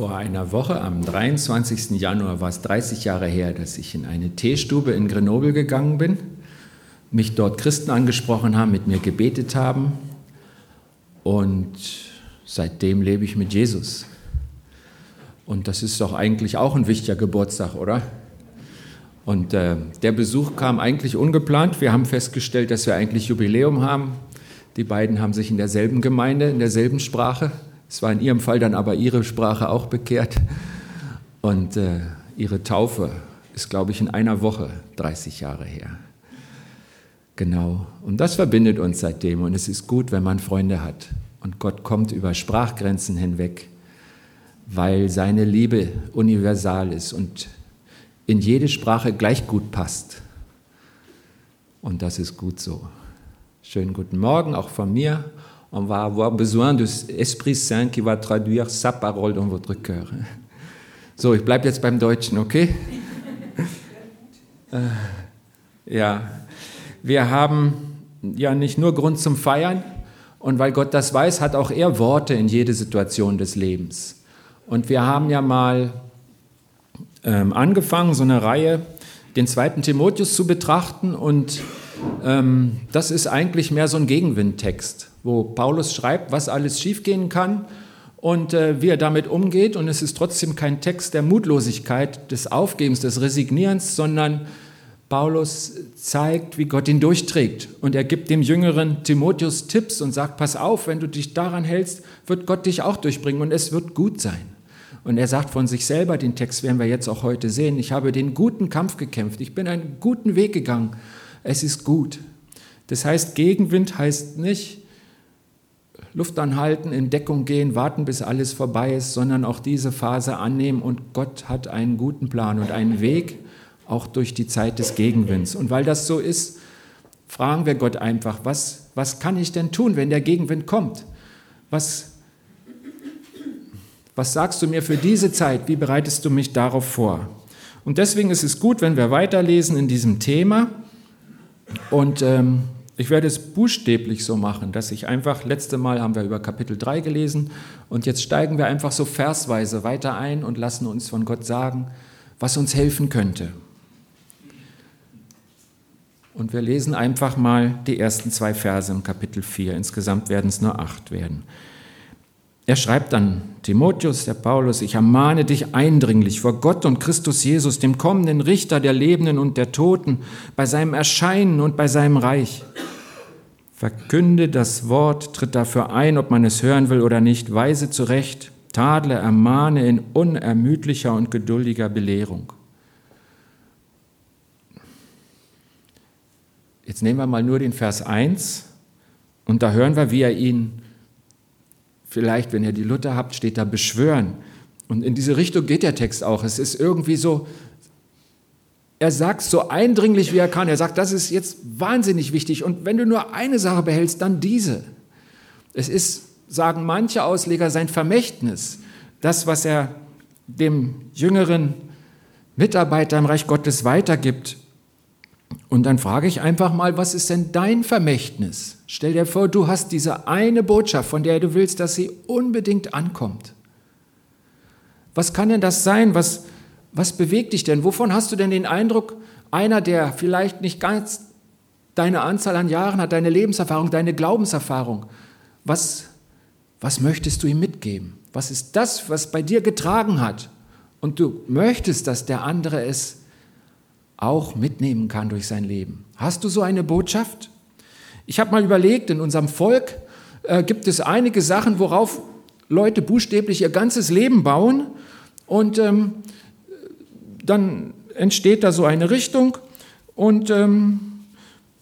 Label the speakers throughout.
Speaker 1: Vor einer Woche, am 23. Januar, war es 30 Jahre her, dass ich in eine Teestube in Grenoble gegangen bin, mich dort Christen angesprochen haben, mit mir gebetet haben und seitdem lebe ich mit Jesus. Und das ist doch eigentlich auch ein wichtiger Geburtstag, oder? Und äh, der Besuch kam eigentlich ungeplant. Wir haben festgestellt, dass wir eigentlich Jubiläum haben. Die beiden haben sich in derselben Gemeinde, in derselben Sprache es war in ihrem Fall dann aber ihre Sprache auch bekehrt. Und äh, ihre Taufe ist, glaube ich, in einer Woche 30 Jahre her. Genau. Und das verbindet uns seitdem. Und es ist gut, wenn man Freunde hat. Und Gott kommt über Sprachgrenzen hinweg, weil seine Liebe universal ist und in jede Sprache gleich gut passt. Und das ist gut so. Schönen guten Morgen auch von mir on va avoir besoin de Esprit Saint qui va traduire sa parole dans votre cœur. So, ich bleibe jetzt beim Deutschen, okay? Äh, ja, wir haben ja nicht nur Grund zum Feiern und weil Gott das weiß, hat auch er Worte in jede Situation des Lebens. Und wir haben ja mal ähm, angefangen, so eine Reihe, den zweiten Timotheus zu betrachten und das ist eigentlich mehr so ein Gegenwindtext wo Paulus schreibt, was alles schiefgehen kann und äh, wie er damit umgeht. Und es ist trotzdem kein Text der Mutlosigkeit, des Aufgebens, des Resignierens, sondern Paulus zeigt, wie Gott ihn durchträgt. Und er gibt dem jüngeren Timotheus Tipps und sagt, pass auf, wenn du dich daran hältst, wird Gott dich auch durchbringen und es wird gut sein. Und er sagt von sich selber, den Text werden wir jetzt auch heute sehen, ich habe den guten Kampf gekämpft, ich bin einen guten Weg gegangen, es ist gut. Das heißt, Gegenwind heißt nicht, Luft anhalten, in Deckung gehen, warten, bis alles vorbei ist, sondern auch diese Phase annehmen und Gott hat einen guten Plan und einen Weg, auch durch die Zeit des Gegenwinds. Und weil das so ist, fragen wir Gott einfach, was, was kann ich denn tun, wenn der Gegenwind kommt? Was, was sagst du mir für diese Zeit? Wie bereitest du mich darauf vor? Und deswegen ist es gut, wenn wir weiterlesen in diesem Thema und ähm, ich werde es buchstäblich so machen, dass ich einfach, letzte Mal haben wir über Kapitel 3 gelesen und jetzt steigen wir einfach so versweise weiter ein und lassen uns von Gott sagen, was uns helfen könnte. Und wir lesen einfach mal die ersten zwei Verse im Kapitel 4. Insgesamt werden es nur acht werden. Er schreibt dann Timotheus, der Paulus, ich ermahne dich eindringlich vor Gott und Christus Jesus, dem kommenden Richter der Lebenden und der Toten, bei seinem Erscheinen und bei seinem Reich. Verkünde das Wort, tritt dafür ein, ob man es hören will oder nicht, weise zurecht, tadle, ermahne in unermüdlicher und geduldiger Belehrung. Jetzt nehmen wir mal nur den Vers 1 und da hören wir, wie er ihn, vielleicht, wenn ihr die Luther habt, steht da beschwören. Und in diese Richtung geht der Text auch. Es ist irgendwie so, er sagt so eindringlich, wie er kann. Er sagt, das ist jetzt wahnsinnig wichtig. Und wenn du nur eine Sache behältst, dann diese. Es ist, sagen manche Ausleger, sein Vermächtnis. Das, was er dem jüngeren Mitarbeiter im Reich Gottes weitergibt. Und dann frage ich einfach mal, was ist denn dein Vermächtnis? Stell dir vor, du hast diese eine Botschaft, von der du willst, dass sie unbedingt ankommt. Was kann denn das sein, was, was bewegt dich denn? Wovon hast du denn den Eindruck, einer, der vielleicht nicht ganz deine Anzahl an Jahren hat, deine Lebenserfahrung, deine Glaubenserfahrung, was, was möchtest du ihm mitgeben? Was ist das, was bei dir getragen hat? Und du möchtest, dass der andere es auch mitnehmen kann durch sein Leben. Hast du so eine Botschaft? Ich habe mal überlegt, in unserem Volk äh, gibt es einige Sachen, worauf Leute buchstäblich ihr ganzes Leben bauen. Und ähm, dann entsteht da so eine Richtung und ähm,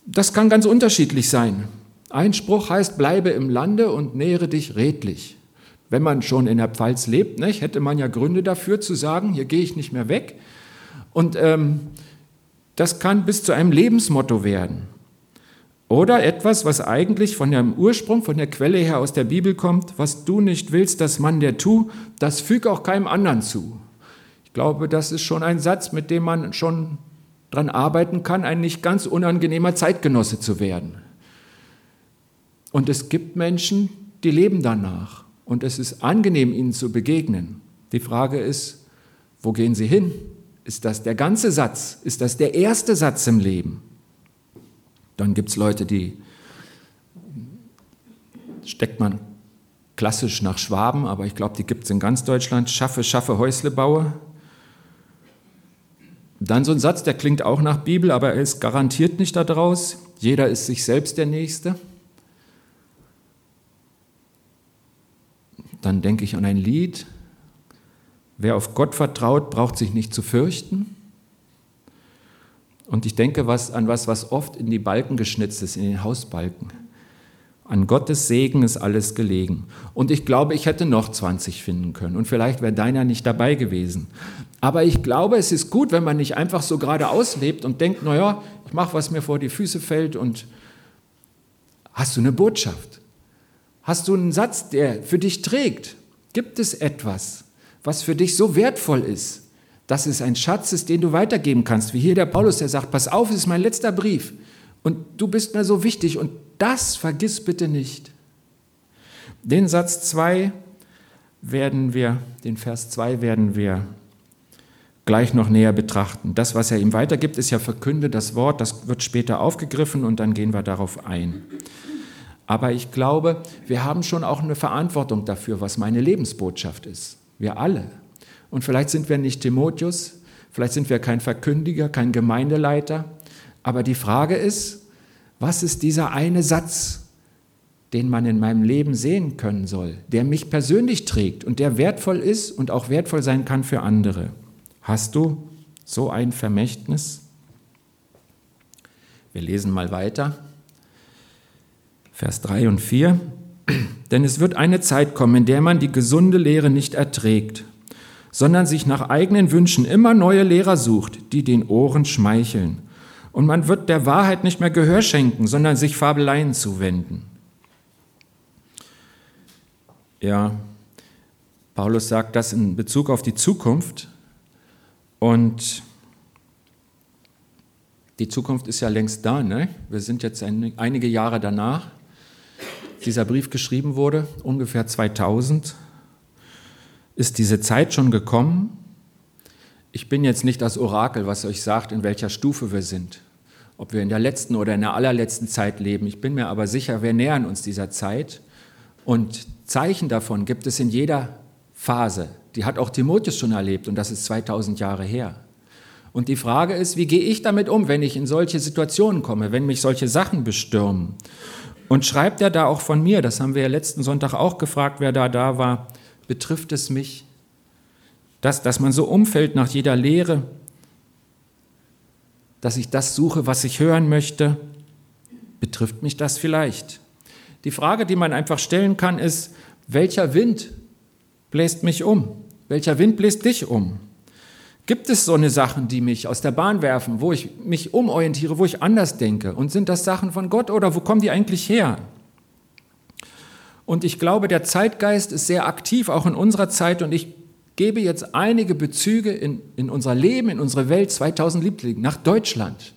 Speaker 1: das kann ganz unterschiedlich sein. Ein Spruch heißt, bleibe im Lande und nähere dich redlich. Wenn man schon in der Pfalz lebt, nicht, hätte man ja Gründe dafür zu sagen, hier gehe ich nicht mehr weg. Und ähm, das kann bis zu einem Lebensmotto werden. Oder etwas, was eigentlich von dem Ursprung, von der Quelle her aus der Bibel kommt, was du nicht willst, dass man der tu, das füg auch keinem anderen zu. Ich glaube, das ist schon ein Satz, mit dem man schon daran arbeiten kann, ein nicht ganz unangenehmer Zeitgenosse zu werden. Und es gibt Menschen, die leben danach. Und es ist angenehm, ihnen zu begegnen. Die Frage ist, wo gehen Sie hin? Ist das der ganze Satz? Ist das der erste Satz im Leben? Dann gibt es Leute, die steckt man klassisch nach Schwaben, aber ich glaube, die gibt es in ganz Deutschland. Schaffe, schaffe, Häusle baue. Dann so ein Satz, der klingt auch nach Bibel, aber er ist garantiert nicht daraus. Jeder ist sich selbst der Nächste. Dann denke ich an ein Lied. Wer auf Gott vertraut, braucht sich nicht zu fürchten. Und ich denke was, an was, was oft in die Balken geschnitzt ist, in den Hausbalken. An Gottes Segen ist alles gelegen. Und ich glaube, ich hätte noch 20 finden können. Und vielleicht wäre deiner nicht dabei gewesen. Aber ich glaube, es ist gut, wenn man nicht einfach so geradeaus lebt und denkt, naja, ich mache, was mir vor die Füße fällt und hast du eine Botschaft? Hast du einen Satz, der für dich trägt? Gibt es etwas, was für dich so wertvoll ist, dass es ein Schatz ist, den du weitergeben kannst? Wie hier der Paulus, der sagt, pass auf, es ist mein letzter Brief. Und du bist mir so wichtig und das vergiss bitte nicht. Den Satz 2 werden wir, den Vers 2 werden wir gleich noch näher betrachten. Das, was er ihm weitergibt, ist ja verkünde das Wort, das wird später aufgegriffen und dann gehen wir darauf ein. Aber ich glaube, wir haben schon auch eine Verantwortung dafür, was meine Lebensbotschaft ist. Wir alle. Und vielleicht sind wir nicht Timotheus, vielleicht sind wir kein Verkündiger, kein Gemeindeleiter, aber die Frage ist, was ist dieser eine Satz, den man in meinem Leben sehen können soll, der mich persönlich trägt und der wertvoll ist und auch wertvoll sein kann für andere? Hast du so ein Vermächtnis? Wir lesen mal weiter. Vers 3 und 4. Denn es wird eine Zeit kommen, in der man die gesunde Lehre nicht erträgt, sondern sich nach eigenen Wünschen immer neue Lehrer sucht, die den Ohren schmeicheln und man wird der Wahrheit nicht mehr Gehör schenken, sondern sich Fabeleien zuwenden. Ja, Paulus sagt das in Bezug auf die Zukunft. Und die Zukunft ist ja längst da. Ne? Wir sind jetzt einige Jahre danach. Dieser Brief geschrieben wurde, ungefähr 2000, ist diese Zeit schon gekommen. Ich bin jetzt nicht das Orakel, was euch sagt, in welcher Stufe wir sind ob wir in der letzten oder in der allerletzten Zeit leben. Ich bin mir aber sicher, wir nähern uns dieser Zeit. Und Zeichen davon gibt es in jeder Phase. Die hat auch Timotheus schon erlebt und das ist 2000 Jahre her. Und die Frage ist, wie gehe ich damit um, wenn ich in solche Situationen komme, wenn mich solche Sachen bestürmen? Und schreibt er da auch von mir, das haben wir ja letzten Sonntag auch gefragt, wer da da war, betrifft es mich? Dass, dass man so umfällt nach jeder Lehre, dass ich das suche, was ich hören möchte? Betrifft mich das vielleicht? Die Frage, die man einfach stellen kann, ist, welcher Wind bläst mich um? Welcher Wind bläst dich um? Gibt es so eine Sachen, die mich aus der Bahn werfen, wo ich mich umorientiere, wo ich anders denke? Und sind das Sachen von Gott oder wo kommen die eigentlich her? Und ich glaube, der Zeitgeist ist sehr aktiv, auch in unserer Zeit. Und ich gebe jetzt einige Bezüge in, in unser Leben, in unsere Welt 2000 Liebling nach Deutschland.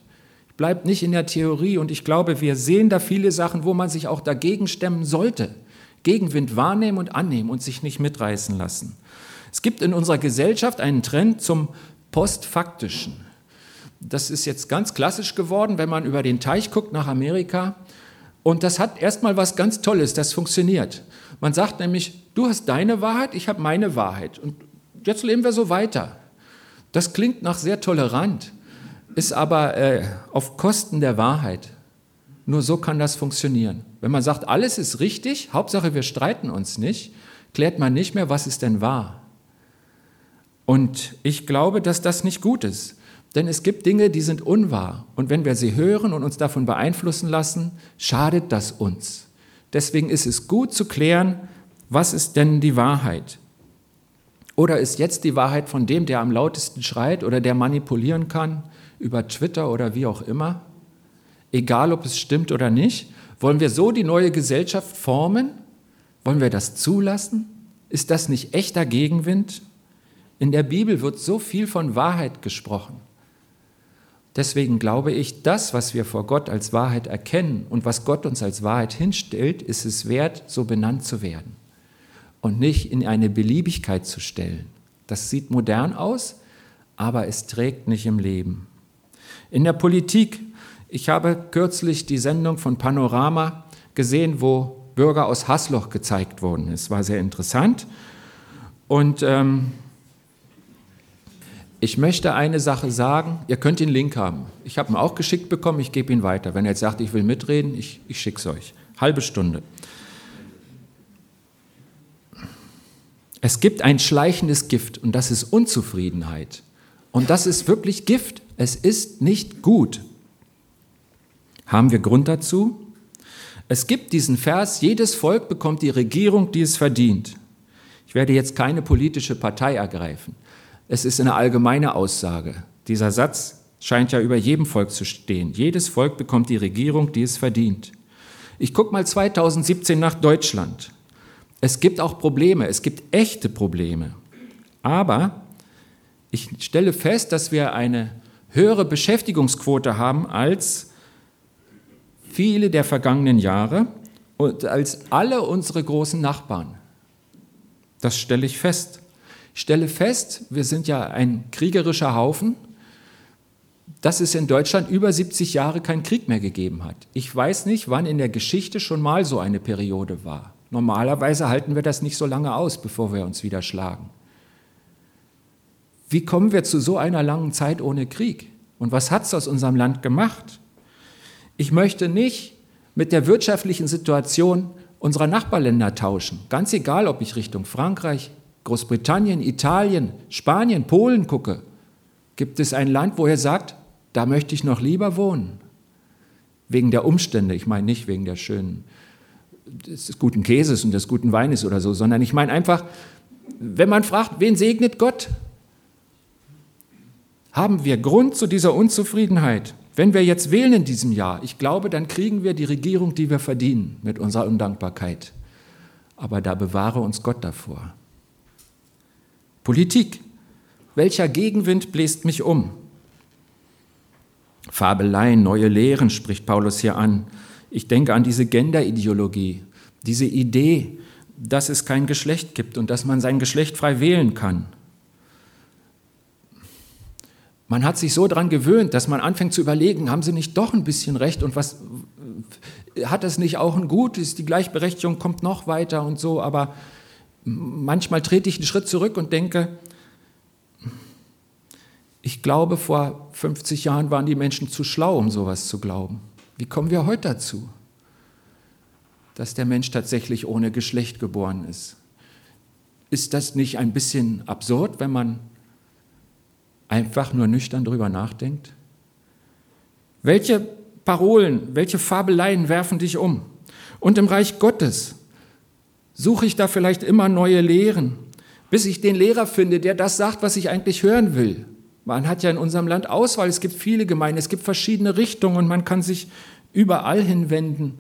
Speaker 1: Bleibt nicht in der Theorie und ich glaube, wir sehen da viele Sachen, wo man sich auch dagegen stemmen sollte. Gegenwind wahrnehmen und annehmen und sich nicht mitreißen lassen. Es gibt in unserer Gesellschaft einen Trend zum Postfaktischen. Das ist jetzt ganz klassisch geworden, wenn man über den Teich guckt nach Amerika. Und das hat erstmal was ganz Tolles, das funktioniert. Man sagt nämlich, du hast deine Wahrheit, ich habe meine Wahrheit. Und jetzt leben wir so weiter. Das klingt nach sehr tolerant, ist aber äh, auf Kosten der Wahrheit. Nur so kann das funktionieren. Wenn man sagt, alles ist richtig, Hauptsache wir streiten uns nicht, klärt man nicht mehr, was ist denn wahr. Und ich glaube, dass das nicht gut ist. Denn es gibt Dinge, die sind unwahr. Und wenn wir sie hören und uns davon beeinflussen lassen, schadet das uns. Deswegen ist es gut zu klären, was ist denn die Wahrheit? Oder ist jetzt die Wahrheit von dem, der am lautesten schreit oder der manipulieren kann über Twitter oder wie auch immer? Egal, ob es stimmt oder nicht. Wollen wir so die neue Gesellschaft formen? Wollen wir das zulassen? Ist das nicht echter Gegenwind? In der Bibel wird so viel von Wahrheit gesprochen. Deswegen glaube ich, das, was wir vor Gott als Wahrheit erkennen und was Gott uns als Wahrheit hinstellt, ist es wert, so benannt zu werden und nicht in eine Beliebigkeit zu stellen. Das sieht modern aus, aber es trägt nicht im Leben. In der Politik, ich habe kürzlich die Sendung von Panorama gesehen, wo Bürger aus Hasloch gezeigt wurden. Es war sehr interessant. Und ähm, ich möchte eine Sache sagen, ihr könnt den Link haben. Ich habe ihn auch geschickt bekommen, ich gebe ihn weiter. Wenn er jetzt sagt, ich will mitreden, ich, ich schicke es euch. Halbe Stunde. Es gibt ein schleichendes Gift und das ist Unzufriedenheit. Und das ist wirklich Gift. Es ist nicht gut. Haben wir Grund dazu? Es gibt diesen Vers, jedes Volk bekommt die Regierung, die es verdient. Ich werde jetzt keine politische Partei ergreifen. Es ist eine allgemeine Aussage. Dieser Satz scheint ja über jedem Volk zu stehen. Jedes Volk bekommt die Regierung, die es verdient. Ich gucke mal 2017 nach Deutschland. Es gibt auch Probleme, es gibt echte Probleme. Aber ich stelle fest, dass wir eine höhere Beschäftigungsquote haben als viele der vergangenen Jahre und als alle unsere großen Nachbarn. Das stelle ich fest. Stelle fest, wir sind ja ein kriegerischer Haufen, dass es in Deutschland über 70 Jahre keinen Krieg mehr gegeben hat. Ich weiß nicht, wann in der Geschichte schon mal so eine Periode war. Normalerweise halten wir das nicht so lange aus, bevor wir uns wieder schlagen. Wie kommen wir zu so einer langen Zeit ohne Krieg? Und was hat es aus unserem Land gemacht? Ich möchte nicht mit der wirtschaftlichen Situation unserer Nachbarländer tauschen. Ganz egal, ob ich Richtung Frankreich, Großbritannien, Italien, Spanien, Polen gucke, gibt es ein Land, wo er sagt, da möchte ich noch lieber wohnen. Wegen der Umstände, ich meine nicht wegen der schönen, des guten Käses und des guten Weines oder so, sondern ich meine einfach, wenn man fragt, wen segnet Gott, haben wir Grund zu dieser Unzufriedenheit. Wenn wir jetzt wählen in diesem Jahr, ich glaube, dann kriegen wir die Regierung, die wir verdienen mit unserer Undankbarkeit. Aber da bewahre uns Gott davor. Politik. Welcher Gegenwind bläst mich um? Fabeleien, neue Lehren spricht Paulus hier an. Ich denke an diese Genderideologie, diese Idee, dass es kein Geschlecht gibt und dass man sein Geschlecht frei wählen kann. Man hat sich so daran gewöhnt, dass man anfängt zu überlegen, haben sie nicht doch ein bisschen recht und was hat es nicht auch ein Gut, ist die Gleichberechtigung kommt noch weiter und so, aber manchmal trete ich einen Schritt zurück und denke, ich glaube, vor 50 Jahren waren die Menschen zu schlau, um sowas zu glauben. Wie kommen wir heute dazu, dass der Mensch tatsächlich ohne Geschlecht geboren ist? Ist das nicht ein bisschen absurd, wenn man einfach nur nüchtern darüber nachdenkt? Welche Parolen, welche Fabeleien werfen dich um? Und im Reich Gottes suche ich da vielleicht immer neue Lehren, bis ich den Lehrer finde, der das sagt, was ich eigentlich hören will. Man hat ja in unserem Land Auswahl, es gibt viele Gemeinden, es gibt verschiedene Richtungen und man kann sich überall hinwenden.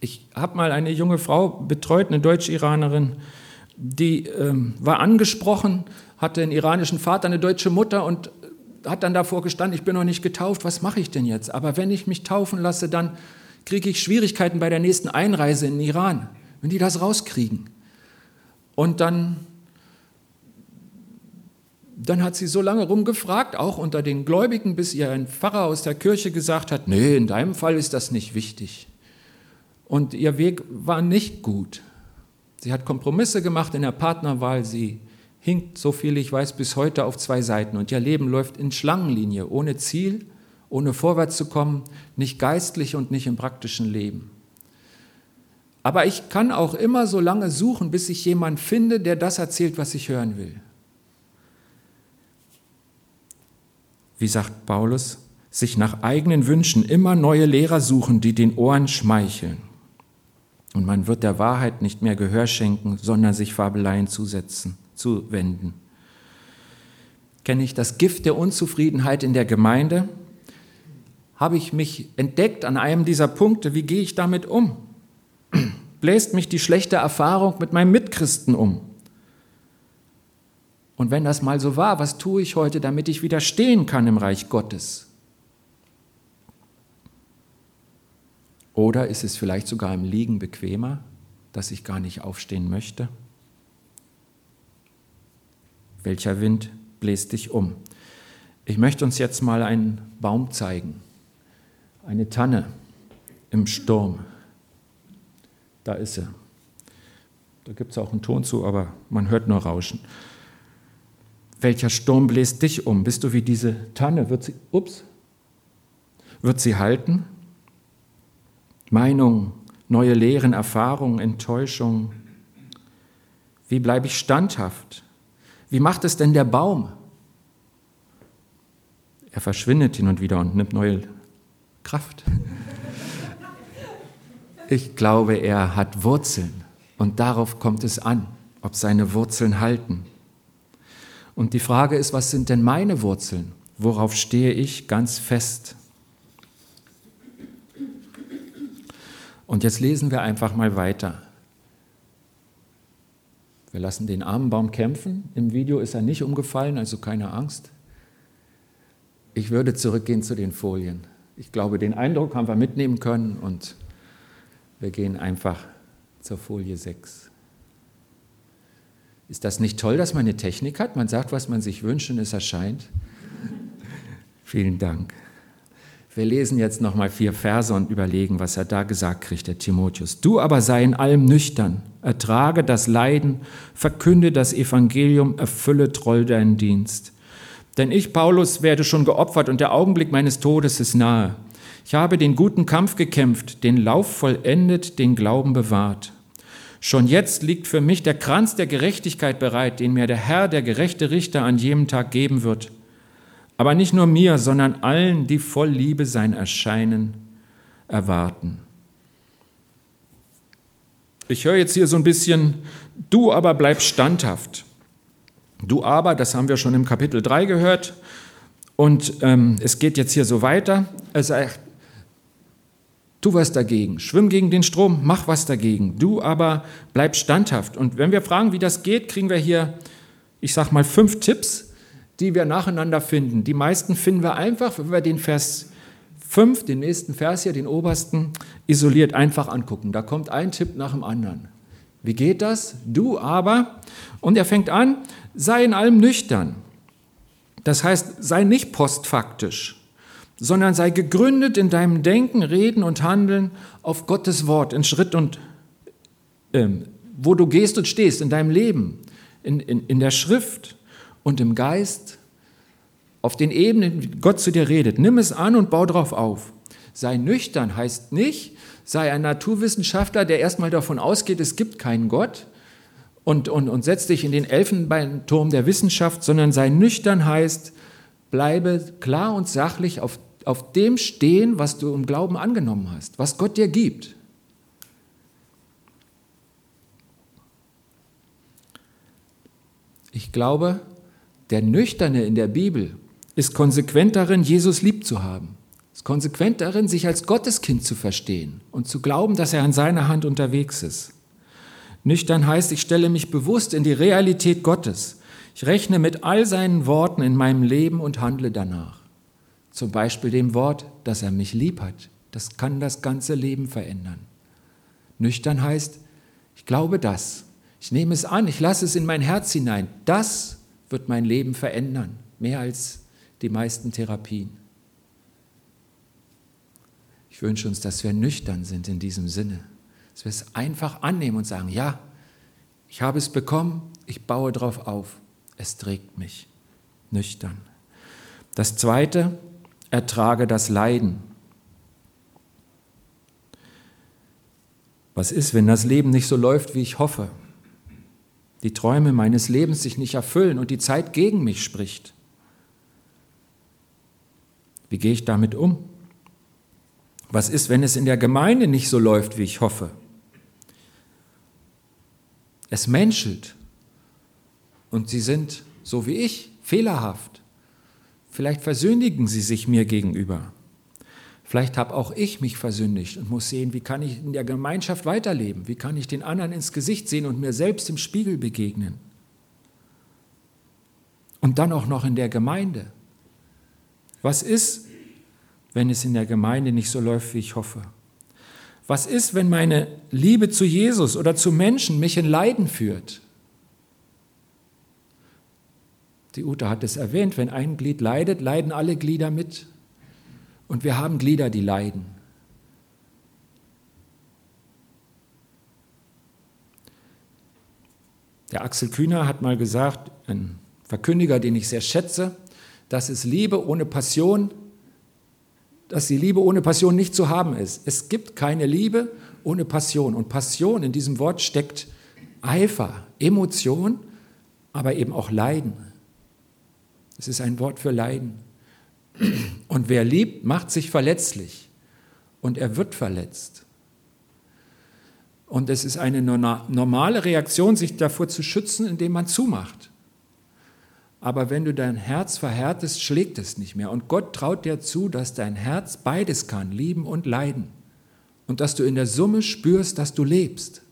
Speaker 1: Ich habe mal eine junge Frau betreut, eine Deutsch-Iranerin, die ähm, war angesprochen, hatte einen iranischen Vater, eine deutsche Mutter und hat dann davor gestanden, ich bin noch nicht getauft, was mache ich denn jetzt? Aber wenn ich mich taufen lasse, dann kriege ich Schwierigkeiten bei der nächsten Einreise in den Iran wenn die das rauskriegen. Und dann, dann hat sie so lange rumgefragt, auch unter den Gläubigen, bis ihr ein Pfarrer aus der Kirche gesagt hat, nee, in deinem Fall ist das nicht wichtig. Und ihr Weg war nicht gut. Sie hat Kompromisse gemacht in der Partnerwahl, sie hinkt, so viel ich weiß, bis heute auf zwei Seiten. Und ihr Leben läuft in Schlangenlinie, ohne Ziel, ohne vorwärts zu kommen, nicht geistlich und nicht im praktischen Leben. Aber ich kann auch immer so lange suchen, bis ich jemanden finde, der das erzählt, was ich hören will. Wie sagt Paulus, sich nach eigenen Wünschen immer neue Lehrer suchen, die den Ohren schmeicheln. Und man wird der Wahrheit nicht mehr Gehör schenken, sondern sich Fabeleien zusetzen, zuwenden. Kenne ich das Gift der Unzufriedenheit in der Gemeinde? Habe ich mich entdeckt an einem dieser Punkte? Wie gehe ich damit um? Bläst mich die schlechte Erfahrung mit meinem Mitchristen um. Und wenn das mal so war, was tue ich heute, damit ich widerstehen kann im Reich Gottes? Oder ist es vielleicht sogar im Liegen bequemer, dass ich gar nicht aufstehen möchte? Welcher Wind bläst dich um? Ich möchte uns jetzt mal einen Baum zeigen. Eine Tanne im Sturm. Da ist sie. Da gibt es auch einen Ton zu, aber man hört nur Rauschen. Welcher Sturm bläst dich um? Bist du wie diese Tanne? Wird sie, ups, wird sie halten? Meinung, neue Lehren, Erfahrungen, Enttäuschung. Wie bleibe ich standhaft? Wie macht es denn der Baum? Er verschwindet hin und wieder und nimmt neue Kraft. Ich glaube, er hat Wurzeln und darauf kommt es an, ob seine Wurzeln halten. Und die Frage ist, was sind denn meine Wurzeln? Worauf stehe ich ganz fest? Und jetzt lesen wir einfach mal weiter. Wir lassen den armen Baum kämpfen. Im Video ist er nicht umgefallen, also keine Angst. Ich würde zurückgehen zu den Folien. Ich glaube, den Eindruck haben wir mitnehmen können und wir gehen einfach zur Folie 6. Ist das nicht toll, dass man eine Technik hat? Man sagt, was man sich wünscht und es erscheint. Vielen Dank. Wir lesen jetzt nochmal vier Verse und überlegen, was er da gesagt kriegt, der Timotheus. Du aber sei in allem nüchtern, ertrage das Leiden, verkünde das Evangelium, erfülle treu deinen Dienst. Denn ich, Paulus, werde schon geopfert und der Augenblick meines Todes ist nahe. Ich habe den guten Kampf gekämpft, den Lauf vollendet, den Glauben bewahrt. Schon jetzt liegt für mich der Kranz der Gerechtigkeit bereit, den mir der Herr, der gerechte Richter, an jedem Tag geben wird. Aber nicht nur mir, sondern allen, die voll Liebe sein Erscheinen erwarten. Ich höre jetzt hier so ein bisschen, du aber bleib standhaft. Du aber, das haben wir schon im Kapitel 3 gehört. Und ähm, es geht jetzt hier so weiter. Er sagt, tu was dagegen, schwimm gegen den Strom, mach was dagegen. Du aber bleib standhaft. Und wenn wir fragen, wie das geht, kriegen wir hier, ich sag mal, fünf Tipps, die wir nacheinander finden. Die meisten finden wir einfach, wenn wir den Vers 5, den nächsten Vers hier, den obersten, isoliert einfach angucken. Da kommt ein Tipp nach dem anderen. Wie geht das? Du aber, und er fängt an, sei in allem nüchtern. Das heißt, sei nicht postfaktisch, sondern sei gegründet in deinem Denken, Reden und Handeln auf Gottes Wort, in Schritt und äh, wo du gehst und stehst, in deinem Leben, in, in, in der Schrift und im Geist, auf den Ebenen, wie Gott zu dir redet. Nimm es an und bau darauf auf. Sei nüchtern heißt nicht, sei ein Naturwissenschaftler, der erstmal davon ausgeht, es gibt keinen Gott und, und, und setz dich in den Elfenbeinturm der Wissenschaft, sondern sei nüchtern heißt, bleibe klar und sachlich auf, auf dem stehen, was du im Glauben angenommen hast, was Gott dir gibt. Ich glaube, der Nüchterne in der Bibel ist konsequent darin, Jesus lieb zu haben. Ist konsequent darin, sich als Gotteskind zu verstehen und zu glauben, dass er an seiner Hand unterwegs ist. Nüchtern heißt, ich stelle mich bewusst in die Realität Gottes. Ich rechne mit all seinen Worten in meinem Leben und handle danach. Zum Beispiel dem Wort, dass er mich lieb hat. Das kann das ganze Leben verändern. Nüchtern heißt, ich glaube das. Ich nehme es an, ich lasse es in mein Herz hinein. Das wird mein Leben verändern, mehr als die meisten Therapien. Ich wünsche uns, dass wir nüchtern sind in diesem Sinne, dass wir es einfach annehmen und sagen, ja, ich habe es bekommen, ich baue darauf auf, es trägt mich. Nüchtern. Das Zweite, ertrage das Leiden. Was ist, wenn das Leben nicht so läuft, wie ich hoffe? die Träume meines Lebens sich nicht erfüllen und die Zeit gegen mich spricht. Wie gehe ich damit um? Was ist, wenn es in der Gemeinde nicht so läuft, wie ich hoffe? Es menschelt und sie sind, so wie ich, fehlerhaft. Vielleicht versündigen sie sich mir gegenüber. Vielleicht habe auch ich mich versündigt und muss sehen, wie kann ich in der Gemeinschaft weiterleben? Wie kann ich den anderen ins Gesicht sehen und mir selbst im Spiegel begegnen? Und dann auch noch in der Gemeinde. Was ist, wenn es in der Gemeinde nicht so läuft, wie ich hoffe? Was ist, wenn meine Liebe zu Jesus oder zu Menschen mich in Leiden führt? Die Ute hat es erwähnt, wenn ein Glied leidet, leiden alle Glieder mit. Und wir haben Glieder, die leiden. Der Axel Kühner hat mal gesagt, ein Verkündiger, den ich sehr schätze, dass es Liebe ohne Passion, dass die Liebe ohne Passion nicht zu haben ist. Es gibt keine Liebe ohne Passion. Und Passion in diesem Wort steckt Eifer, Emotion, aber eben auch Leiden. Es ist ein Wort für Leiden. Und wer liebt, macht sich verletzlich und er wird verletzt. Und es ist eine normale Reaktion, sich davor zu schützen, indem man zumacht. Aber wenn du dein Herz verhärtest, schlägt es nicht mehr. Und Gott traut dir zu, dass dein Herz beides kann, lieben und leiden. Und dass du in der Summe spürst, dass du lebst.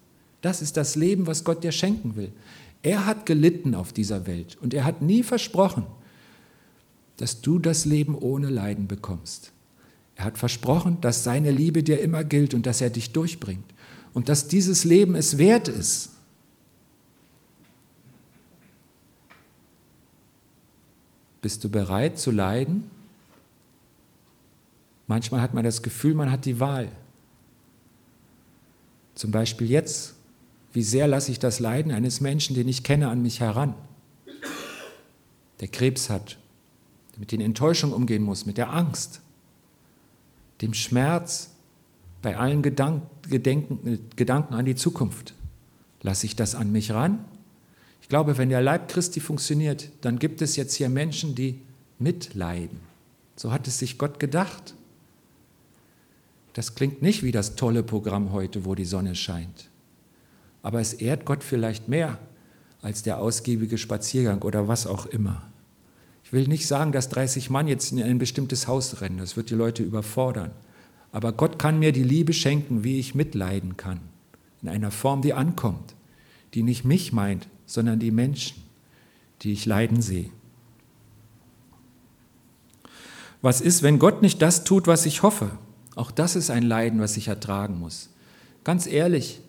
Speaker 1: Das ist das Leben, was Gott dir schenken will. Er hat gelitten auf dieser Welt und er hat nie versprochen, dass du das Leben ohne Leiden bekommst. Er hat versprochen, dass seine Liebe dir immer gilt und dass er dich durchbringt und dass dieses Leben es wert ist. Bist du bereit zu leiden? Manchmal hat man das Gefühl, man hat die Wahl. Zum Beispiel jetzt, wie sehr lasse ich das Leiden eines Menschen, den ich kenne, an mich heran, der Krebs hat, mit den Enttäuschungen umgehen muss, mit der Angst, dem Schmerz, bei allen Gedanken, Gedenken, Gedanken an die Zukunft. Lasse ich das an mich ran? Ich glaube, wenn der Leib Christi funktioniert, dann gibt es jetzt hier Menschen, die mitleiden. So hat es sich Gott gedacht. Das klingt nicht wie das tolle Programm heute, wo die Sonne scheint. Aber es ehrt Gott vielleicht mehr als der ausgiebige Spaziergang oder was auch immer. Ich will nicht sagen, dass 30 Mann jetzt in ein bestimmtes Haus rennen, das wird die Leute überfordern. Aber Gott kann mir die Liebe schenken, wie ich mitleiden kann, in einer Form, die ankommt, die nicht mich meint, sondern die Menschen, die ich leiden sehe. Was ist, wenn Gott nicht das tut, was ich hoffe? Auch das ist ein Leiden, was ich ertragen muss. Ganz ehrlich,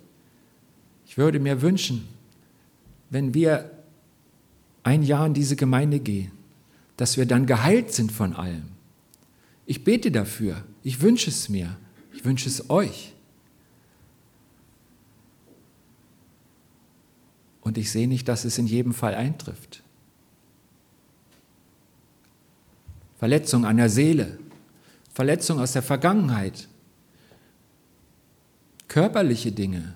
Speaker 1: ich würde mir wünschen, wenn wir ein Jahr in diese Gemeinde gehen, dass wir dann geheilt sind von allem. Ich bete dafür, ich wünsche es mir, ich wünsche es euch. Und ich sehe nicht, dass es in jedem Fall eintrifft. Verletzung an der Seele, Verletzung aus der Vergangenheit, körperliche Dinge,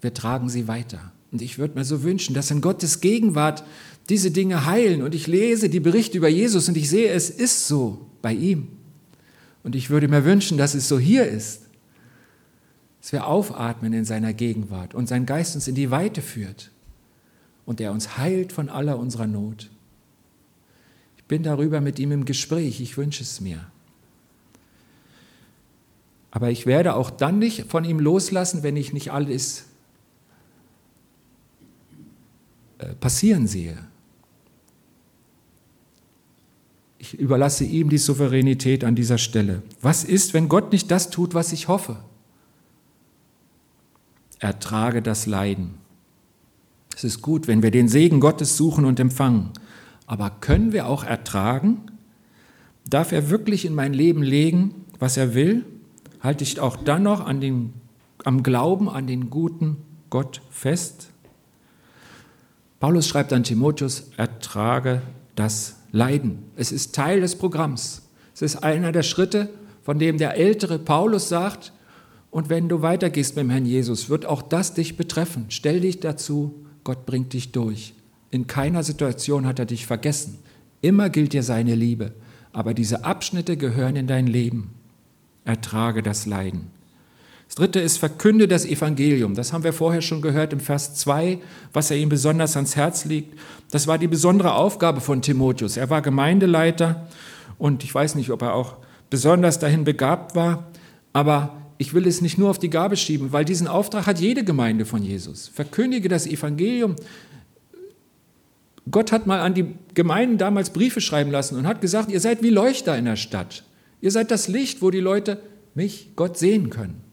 Speaker 1: wir tragen sie weiter. Und ich würde mir so wünschen, dass in Gottes Gegenwart diese Dinge heilen. Und ich lese die Berichte über Jesus und ich sehe, es ist so bei ihm. Und ich würde mir wünschen, dass es so hier ist. Dass wir aufatmen in seiner Gegenwart und sein Geist uns in die Weite führt und er uns heilt von aller unserer Not. Ich bin darüber mit ihm im Gespräch, ich wünsche es mir. Aber ich werde auch dann nicht von ihm loslassen, wenn ich nicht alles äh, passieren sehe. Ich überlasse ihm die Souveränität an dieser Stelle. Was ist, wenn Gott nicht das tut, was ich hoffe? Ertrage das Leiden. Es ist gut, wenn wir den Segen Gottes suchen und empfangen. Aber können wir auch ertragen? Darf er wirklich in mein Leben legen, was er will? Halte ich auch dann noch an den, am Glauben an den guten Gott fest? Paulus schreibt an Timotheus, ertrage das Leiden. Es ist Teil des Programms. Es ist einer der Schritte, von dem der ältere Paulus sagt, und wenn du weitergehst mit dem Herrn Jesus, wird auch das dich betreffen. Stell dich dazu, Gott bringt dich durch. In keiner Situation hat er dich vergessen. Immer gilt dir seine Liebe. Aber diese Abschnitte gehören in dein Leben. Ertrage das Leiden. Das dritte ist, verkünde das Evangelium. Das haben wir vorher schon gehört im Vers 2, was er ihm besonders ans Herz liegt. Das war die besondere Aufgabe von Timotheus. Er war Gemeindeleiter und ich weiß nicht, ob er auch besonders dahin begabt war, aber ich will es nicht nur auf die Gabe schieben, weil diesen Auftrag hat jede Gemeinde von Jesus. Verkündige das Evangelium. Gott hat mal an die Gemeinden damals Briefe schreiben lassen und hat gesagt, ihr seid wie Leuchter in der Stadt. Ihr seid das Licht, wo die Leute mich, Gott, sehen können.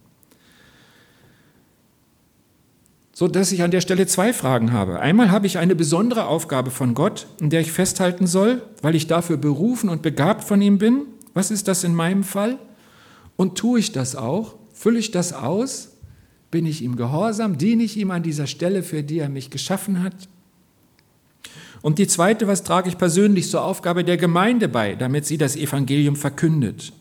Speaker 1: So dass ich an der Stelle zwei Fragen habe. Einmal habe ich eine besondere Aufgabe von Gott, in der ich festhalten soll, weil ich dafür berufen und begabt von ihm bin. Was ist das in meinem Fall? Und tue ich das auch? Fülle ich das aus? Bin ich ihm gehorsam? Diene ich ihm an dieser Stelle, für die er mich geschaffen hat? Und die zweite, was trage ich persönlich zur Aufgabe der Gemeinde bei, damit sie das Evangelium verkündet?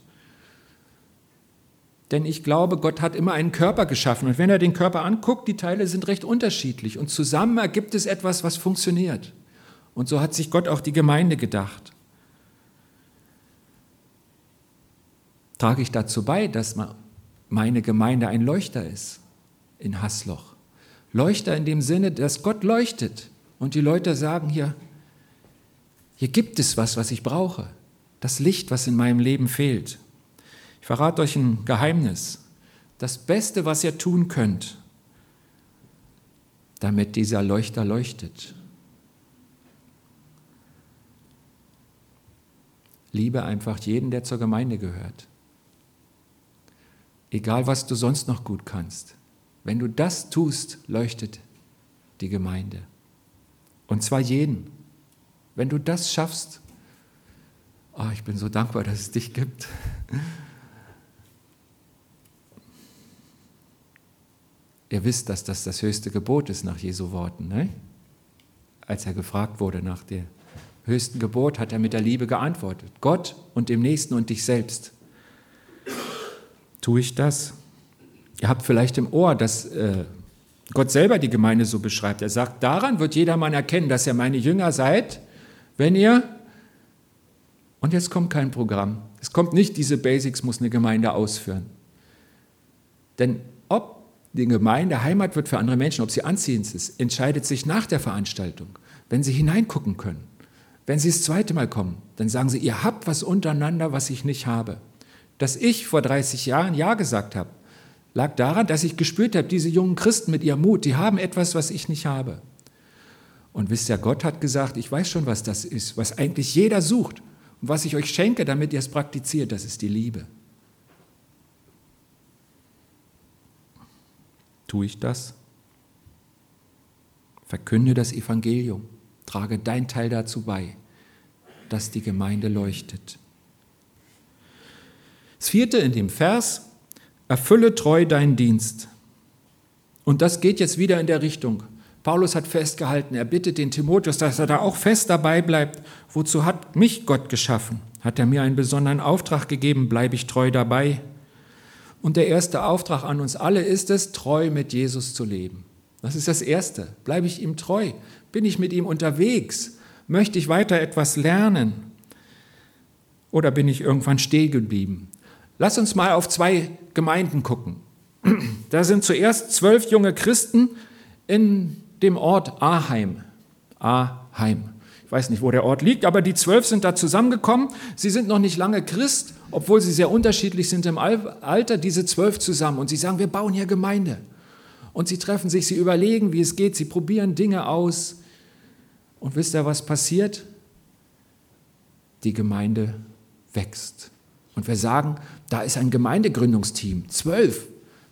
Speaker 1: Denn ich glaube, Gott hat immer einen Körper geschaffen. Und wenn er den Körper anguckt, die Teile sind recht unterschiedlich. Und zusammen ergibt es etwas, was funktioniert. Und so hat sich Gott auch die Gemeinde gedacht. Trage ich dazu bei, dass meine Gemeinde ein Leuchter ist in Hassloch. Leuchter in dem Sinne, dass Gott leuchtet. Und die Leute sagen hier, hier gibt es was, was ich brauche. Das Licht, was in meinem Leben fehlt. Verrate euch ein Geheimnis. Das Beste, was ihr tun könnt, damit dieser Leuchter leuchtet. Liebe einfach jeden, der zur Gemeinde gehört. Egal, was du sonst noch gut kannst. Wenn du das tust, leuchtet die Gemeinde. Und zwar jeden. Wenn du das schaffst, oh, ich bin so dankbar, dass es dich gibt. Ihr wisst, dass das das höchste Gebot ist nach Jesu Worten. Ne? Als er gefragt wurde nach dem höchsten Gebot, hat er mit der Liebe geantwortet. Gott und dem Nächsten und dich selbst. Tue ich das? Ihr habt vielleicht im Ohr, dass äh, Gott selber die Gemeinde so beschreibt. Er sagt, daran wird jedermann erkennen, dass ihr meine Jünger seid, wenn ihr, und jetzt kommt kein Programm, es kommt nicht, diese Basics muss eine Gemeinde ausführen. Denn ob die Gemeinde Heimat wird für andere Menschen, ob sie anziehend ist, entscheidet sich nach der Veranstaltung. Wenn sie hineingucken können, wenn sie das zweite Mal kommen, dann sagen sie, ihr habt was untereinander, was ich nicht habe. Dass ich vor 30 Jahren Ja gesagt habe, lag daran, dass ich gespürt habe, diese jungen Christen mit ihrem Mut, die haben etwas, was ich nicht habe. Und wisst ihr, Gott hat gesagt, ich weiß schon, was das ist, was eigentlich jeder sucht und was ich euch schenke, damit ihr es praktiziert, das ist die Liebe. Tue ich das? Verkünde das Evangelium, trage dein Teil dazu bei, dass die Gemeinde leuchtet. Das vierte in dem Vers, erfülle treu deinen Dienst. Und das geht jetzt wieder in der Richtung. Paulus hat festgehalten, er bittet den Timotheus, dass er da auch fest dabei bleibt. Wozu hat mich Gott geschaffen? Hat er mir einen besonderen Auftrag gegeben, bleibe ich treu dabei? Und der erste Auftrag an uns alle ist es, treu mit Jesus zu leben. Das ist das Erste. Bleibe ich ihm treu? Bin ich mit ihm unterwegs? Möchte ich weiter etwas lernen? Oder bin ich irgendwann stehen geblieben? Lass uns mal auf zwei Gemeinden gucken. Da sind zuerst zwölf junge Christen in dem Ort Aheim. Aheim. Weiß nicht, wo der Ort liegt, aber die zwölf sind da zusammengekommen. Sie sind noch nicht lange Christ, obwohl sie sehr unterschiedlich sind im Alter, diese zwölf zusammen. Und sie sagen, wir bauen hier Gemeinde. Und sie treffen sich, sie überlegen, wie es geht, sie probieren Dinge aus. Und wisst ihr, was passiert? Die Gemeinde wächst. Und wir sagen, da ist ein Gemeindegründungsteam, zwölf.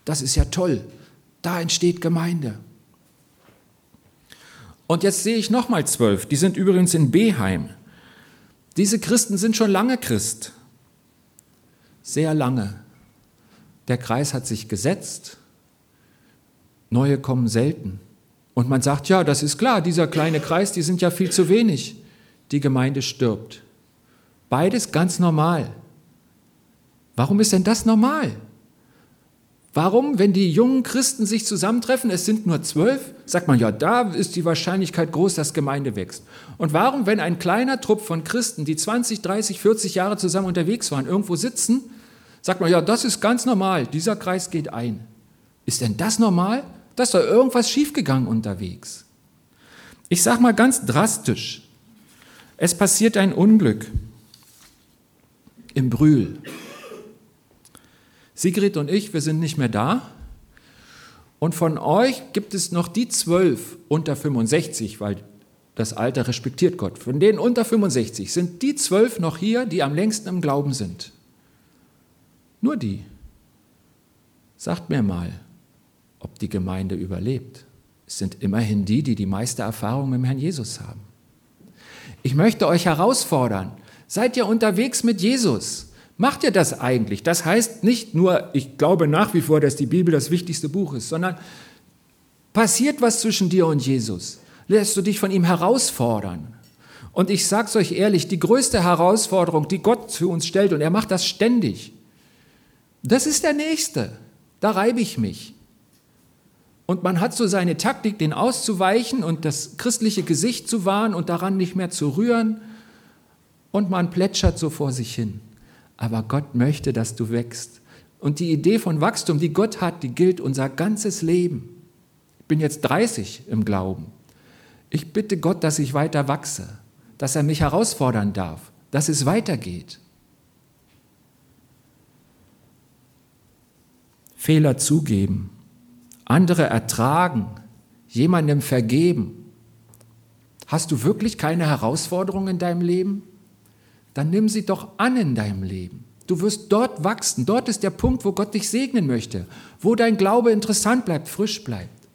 Speaker 1: Das ist ja toll. Da entsteht Gemeinde. Und jetzt sehe ich nochmal zwölf, die sind übrigens in Beheim. Diese Christen sind schon lange Christ. Sehr lange. Der Kreis hat sich gesetzt. Neue kommen selten. Und man sagt, ja, das ist klar, dieser kleine Kreis, die sind ja viel zu wenig. Die Gemeinde stirbt. Beides ganz normal. Warum ist denn das normal? Warum, wenn die jungen Christen sich zusammentreffen, es sind nur zwölf, sagt man, ja, da ist die Wahrscheinlichkeit groß, dass Gemeinde wächst. Und warum, wenn ein kleiner Trupp von Christen, die 20, 30, 40 Jahre zusammen unterwegs waren, irgendwo sitzen, sagt man, ja, das ist ganz normal, dieser Kreis geht ein. Ist denn das normal? Da ist doch irgendwas schiefgegangen unterwegs. Ich sage mal ganz drastisch, es passiert ein Unglück im Brühl. Sigrid und ich, wir sind nicht mehr da. Und von euch gibt es noch die zwölf unter 65, weil das Alter respektiert Gott. Von denen unter 65 sind die zwölf noch hier, die am längsten im Glauben sind. Nur die. Sagt mir mal, ob die Gemeinde überlebt. Es sind immerhin die, die die meiste Erfahrung mit dem Herrn Jesus haben. Ich möchte euch herausfordern, seid ihr unterwegs mit Jesus? Macht ihr das eigentlich? Das heißt nicht nur, ich glaube nach wie vor, dass die Bibel das wichtigste Buch ist, sondern passiert was zwischen dir und Jesus? Lässt du dich von ihm herausfordern? Und ich sage es euch ehrlich, die größte Herausforderung, die Gott für uns stellt, und er macht das ständig, das ist der Nächste. Da reibe ich mich. Und man hat so seine Taktik, den auszuweichen und das christliche Gesicht zu wahren und daran nicht mehr zu rühren. Und man plätschert so vor sich hin. Aber Gott möchte, dass du wächst. Und die Idee von Wachstum, die Gott hat, die gilt unser ganzes Leben. Ich bin jetzt 30 im Glauben. Ich bitte Gott, dass ich weiter wachse, dass er mich herausfordern darf, dass es weitergeht. Fehler zugeben, andere ertragen, jemandem vergeben. Hast du wirklich keine Herausforderungen in deinem Leben? Dann nimm sie doch an in deinem Leben. Du wirst dort wachsen. Dort ist der Punkt, wo Gott dich segnen möchte, wo dein Glaube interessant bleibt, frisch bleibt.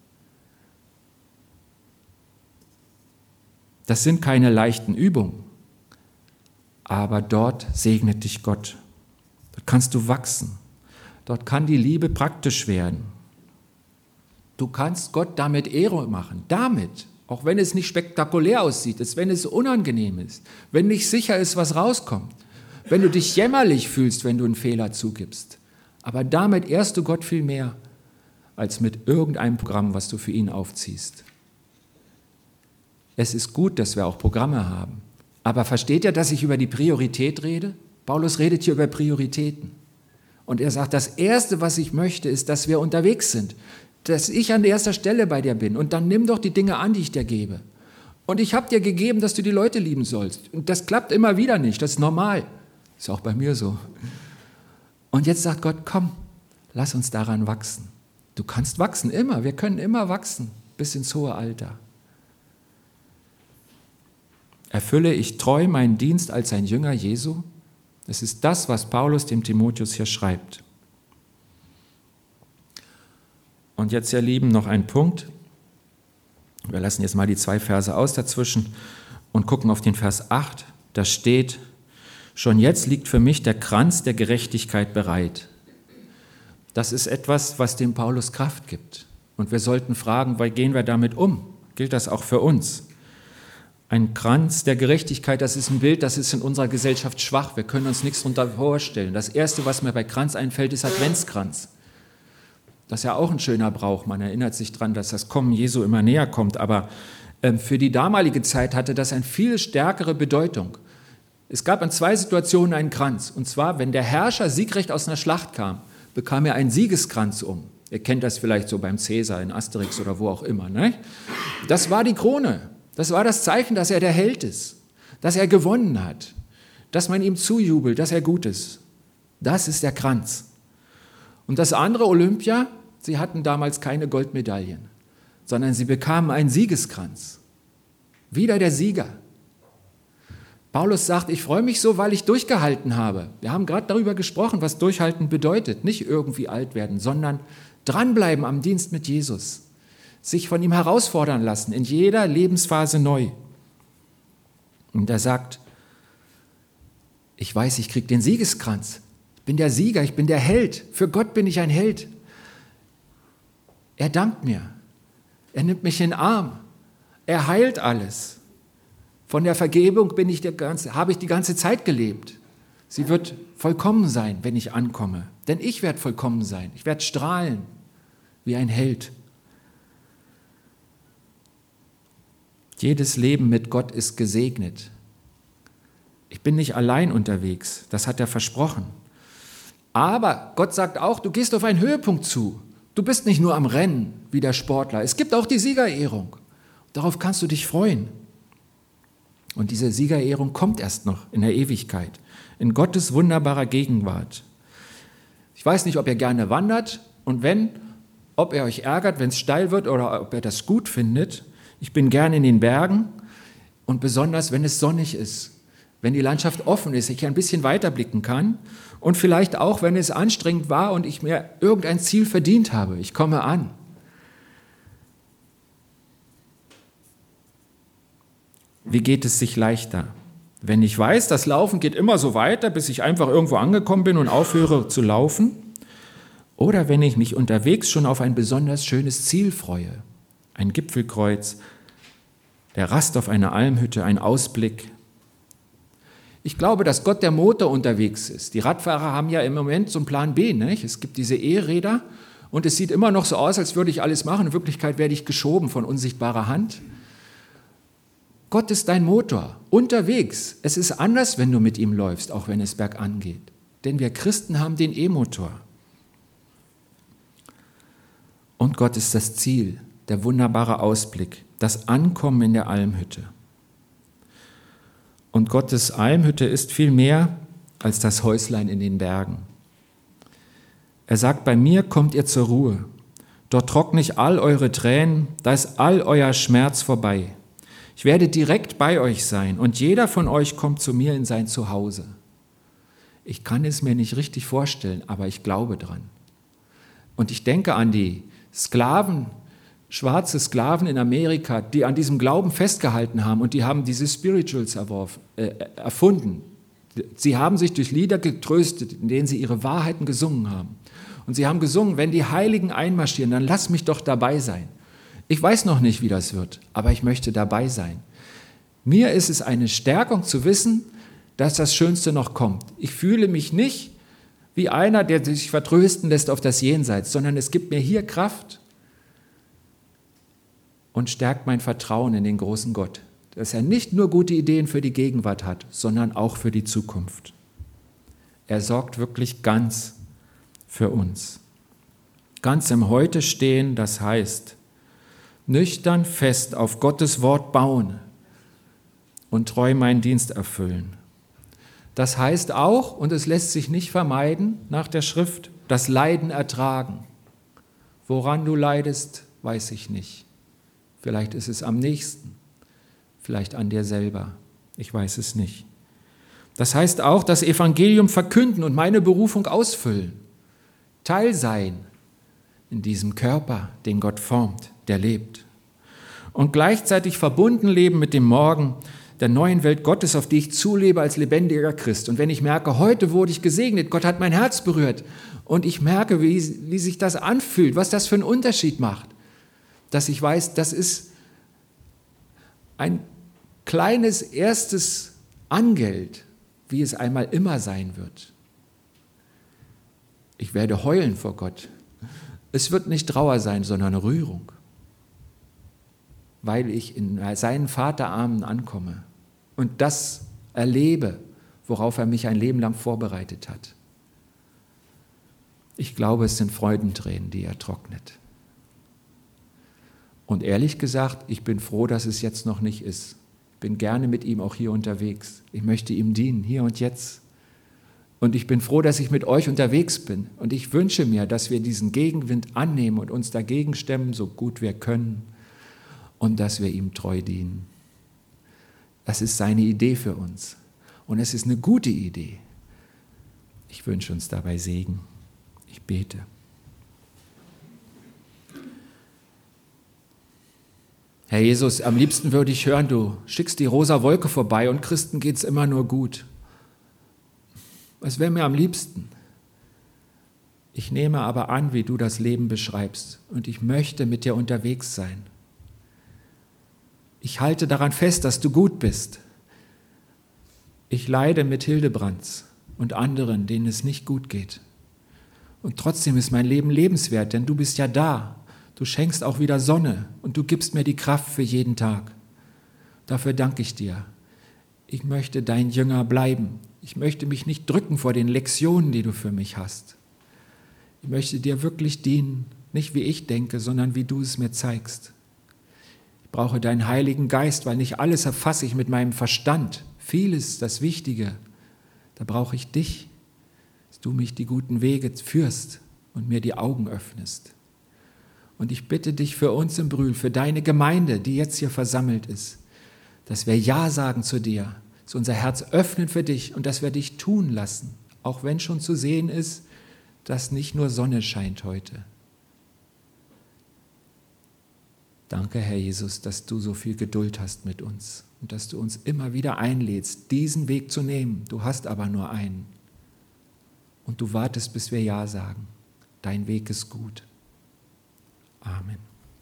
Speaker 1: Das sind keine leichten Übungen, aber dort segnet dich Gott. Dort kannst du wachsen. Dort kann die Liebe praktisch werden. Du kannst Gott damit Ehre machen, damit, auch wenn es nicht spektakulär aussieht, wenn es unangenehm ist, wenn nicht sicher ist, was rauskommt, wenn du dich jämmerlich fühlst, wenn du einen Fehler zugibst. Aber damit ehrst du Gott viel mehr als mit irgendeinem Programm, was du für ihn aufziehst. Es ist gut, dass wir auch Programme haben. Aber versteht ihr, dass ich über die Priorität rede? Paulus redet hier über Prioritäten. Und er sagt, das Erste, was ich möchte, ist, dass wir unterwegs sind, dass ich an erster Stelle bei dir bin. Und dann nimm doch die Dinge an, die ich dir gebe. Und ich habe dir gegeben, dass du die Leute lieben sollst. Und das klappt immer wieder nicht, das ist normal. Ist auch bei mir so. Und jetzt sagt Gott, komm, lass uns daran wachsen. Du kannst wachsen, immer. Wir können immer wachsen, bis ins hohe Alter. Erfülle ich treu meinen Dienst als ein Jünger Jesu? Es ist das, was Paulus dem Timotheus hier schreibt. Und jetzt, ihr Lieben, noch ein Punkt. Wir lassen jetzt mal die zwei Verse aus dazwischen und gucken auf den Vers 8. Da steht, schon jetzt liegt für mich der Kranz der Gerechtigkeit bereit. Das ist etwas, was dem Paulus Kraft gibt. Und wir sollten fragen, wie gehen wir damit um? Gilt das auch für uns? Ein Kranz der Gerechtigkeit, das ist ein Bild, das ist in unserer Gesellschaft schwach. Wir können uns nichts darunter vorstellen. Das Erste, was mir bei Kranz einfällt, ist Adventskranz. Das ist ja auch ein schöner Brauch. Man erinnert sich daran, dass das Kommen Jesu immer näher kommt. Aber ähm, für die damalige Zeit hatte das eine viel stärkere Bedeutung. Es gab in zwei Situationen einen Kranz. Und zwar, wenn der Herrscher siegrecht aus einer Schlacht kam, bekam er einen Siegeskranz um. Ihr kennt das vielleicht so beim Cäsar in Asterix oder wo auch immer. Ne? Das war die Krone. Das war das Zeichen, dass er der Held ist, dass er gewonnen hat, dass man ihm zujubelt, dass er gut ist. Das ist der Kranz. Und das andere Olympia, sie hatten damals keine Goldmedaillen, sondern sie bekamen einen Siegeskranz. Wieder der Sieger. Paulus sagt, ich freue mich so, weil ich durchgehalten habe. Wir haben gerade darüber gesprochen, was durchhalten bedeutet. Nicht irgendwie alt werden, sondern dranbleiben am Dienst mit Jesus sich von ihm herausfordern lassen, in jeder Lebensphase neu. Und er sagt, ich weiß, ich kriege den Siegeskranz. Ich bin der Sieger, ich bin der Held. Für Gott bin ich ein Held. Er dankt mir. Er nimmt mich in den Arm. Er heilt alles. Von der Vergebung bin ich der ganze, habe ich die ganze Zeit gelebt. Sie wird vollkommen sein, wenn ich ankomme. Denn ich werde vollkommen sein. Ich werde strahlen wie ein Held. Jedes Leben mit Gott ist gesegnet. Ich bin nicht allein unterwegs, das hat er versprochen. Aber Gott sagt auch, du gehst auf einen Höhepunkt zu. Du bist nicht nur am Rennen wie der Sportler. Es gibt auch die Siegerehrung. Darauf kannst du dich freuen. Und diese Siegerehrung kommt erst noch in der Ewigkeit, in Gottes wunderbarer Gegenwart. Ich weiß nicht, ob ihr gerne wandert und wenn, ob er euch ärgert, wenn es steil wird oder ob er das gut findet. Ich bin gerne in den Bergen und besonders, wenn es sonnig ist, wenn die Landschaft offen ist, ich ein bisschen weiterblicken kann und vielleicht auch, wenn es anstrengend war und ich mir irgendein Ziel verdient habe. Ich komme an. Wie geht es sich leichter? Wenn ich weiß, das Laufen geht immer so weiter, bis ich einfach irgendwo angekommen bin und aufhöre zu laufen. Oder wenn ich mich unterwegs schon auf ein besonders schönes Ziel freue. Ein Gipfelkreuz, der Rast auf einer Almhütte, ein Ausblick ich glaube, dass Gott der Motor unterwegs ist. Die Radfahrer haben ja im Moment so einen Plan B. Nicht? Es gibt diese E-Räder und es sieht immer noch so aus, als würde ich alles machen. In Wirklichkeit werde ich geschoben von unsichtbarer Hand. Gott ist dein Motor, unterwegs. Es ist anders, wenn du mit ihm läufst, auch wenn es bergan geht. Denn wir Christen haben den E-Motor. Und Gott ist das Ziel, der wunderbare Ausblick, das Ankommen in der Almhütte. Und Gottes Almhütte ist viel mehr als das Häuslein in den Bergen. Er sagt, bei mir kommt ihr zur Ruhe. Dort trockne ich all eure Tränen, da ist all euer Schmerz vorbei. Ich werde direkt bei euch sein und jeder von euch kommt zu mir in sein Zuhause. Ich kann es mir nicht richtig vorstellen, aber ich glaube dran. Und ich denke an die Sklaven, schwarze Sklaven in Amerika, die an diesem Glauben festgehalten haben und die haben diese Spirituals erworfen, äh, erfunden. Sie haben sich durch Lieder getröstet, in denen sie ihre Wahrheiten gesungen haben. Und sie haben gesungen, wenn die Heiligen einmarschieren, dann lass mich doch dabei sein. Ich weiß noch nicht, wie das wird, aber ich möchte dabei sein. Mir ist es eine Stärkung zu wissen, dass das Schönste noch kommt. Ich fühle mich nicht wie einer, der sich vertrösten lässt auf das Jenseits, sondern es gibt mir hier Kraft und stärkt mein Vertrauen in den großen Gott, dass er nicht nur gute Ideen für die Gegenwart hat, sondern auch für die Zukunft. Er sorgt wirklich ganz für uns. Ganz im Heute stehen, das heißt, nüchtern fest auf Gottes Wort bauen und treu meinen Dienst erfüllen. Das heißt auch, und es lässt sich nicht vermeiden nach der Schrift, das Leiden ertragen. Woran du leidest, weiß ich nicht. Vielleicht ist es am nächsten, vielleicht an dir selber. Ich weiß es nicht. Das heißt auch, das Evangelium verkünden und meine Berufung ausfüllen. Teil sein in diesem Körper, den Gott formt, der lebt. Und gleichzeitig verbunden leben mit dem Morgen, der neuen Welt Gottes, auf die ich zulebe als lebendiger Christ. Und wenn ich merke, heute wurde ich gesegnet, Gott hat mein Herz berührt und ich merke, wie, wie sich das anfühlt, was das für einen Unterschied macht, dass ich weiß, das ist ein kleines erstes Angeld, wie es einmal immer sein wird. Ich werde heulen vor Gott. Es wird nicht Trauer sein, sondern Rührung, weil ich in seinen Vaterarmen ankomme und das erlebe, worauf er mich ein Leben lang vorbereitet hat. Ich glaube, es sind Freudentränen, die er trocknet. Und ehrlich gesagt, ich bin froh, dass es jetzt noch nicht ist. Bin gerne mit ihm auch hier unterwegs. Ich möchte ihm dienen, hier und jetzt. Und ich bin froh, dass ich mit euch unterwegs bin. Und ich wünsche mir, dass wir diesen Gegenwind annehmen und uns dagegen stemmen, so gut wir können. Und dass wir ihm treu dienen. Das ist seine Idee für uns. Und es ist eine gute Idee. Ich wünsche uns dabei Segen. Ich bete. Herr Jesus, am liebsten würde ich hören, du schickst die rosa Wolke vorbei und Christen geht es immer nur gut. Was wäre mir am liebsten? Ich nehme aber an, wie du das Leben beschreibst und ich möchte mit dir unterwegs sein. Ich halte daran fest, dass du gut bist. Ich leide mit Hildebrands und anderen, denen es nicht gut geht. Und trotzdem ist mein Leben lebenswert, denn du bist ja da. Du schenkst auch wieder Sonne und du gibst mir die Kraft für jeden Tag. Dafür danke ich dir. Ich möchte dein Jünger bleiben. Ich möchte mich nicht drücken vor den Lektionen, die du für mich hast. Ich möchte dir wirklich dienen, nicht wie ich denke, sondern wie du es mir zeigst brauche deinen Heiligen Geist, weil nicht alles erfasse ich mit meinem Verstand. Vieles, das Wichtige, da brauche ich dich, dass du mich die guten Wege führst und mir die Augen öffnest. Und ich bitte dich für uns im Brühl, für deine Gemeinde, die jetzt hier versammelt ist, dass wir Ja sagen zu dir, dass unser Herz öffnen für dich und dass wir dich tun lassen, auch wenn schon zu sehen ist, dass nicht nur Sonne scheint heute, Danke, Herr Jesus, dass du so viel Geduld hast mit uns und dass du uns immer wieder einlädst, diesen Weg zu nehmen. Du hast aber nur einen. Und du wartest, bis wir Ja sagen. Dein Weg ist gut. Amen.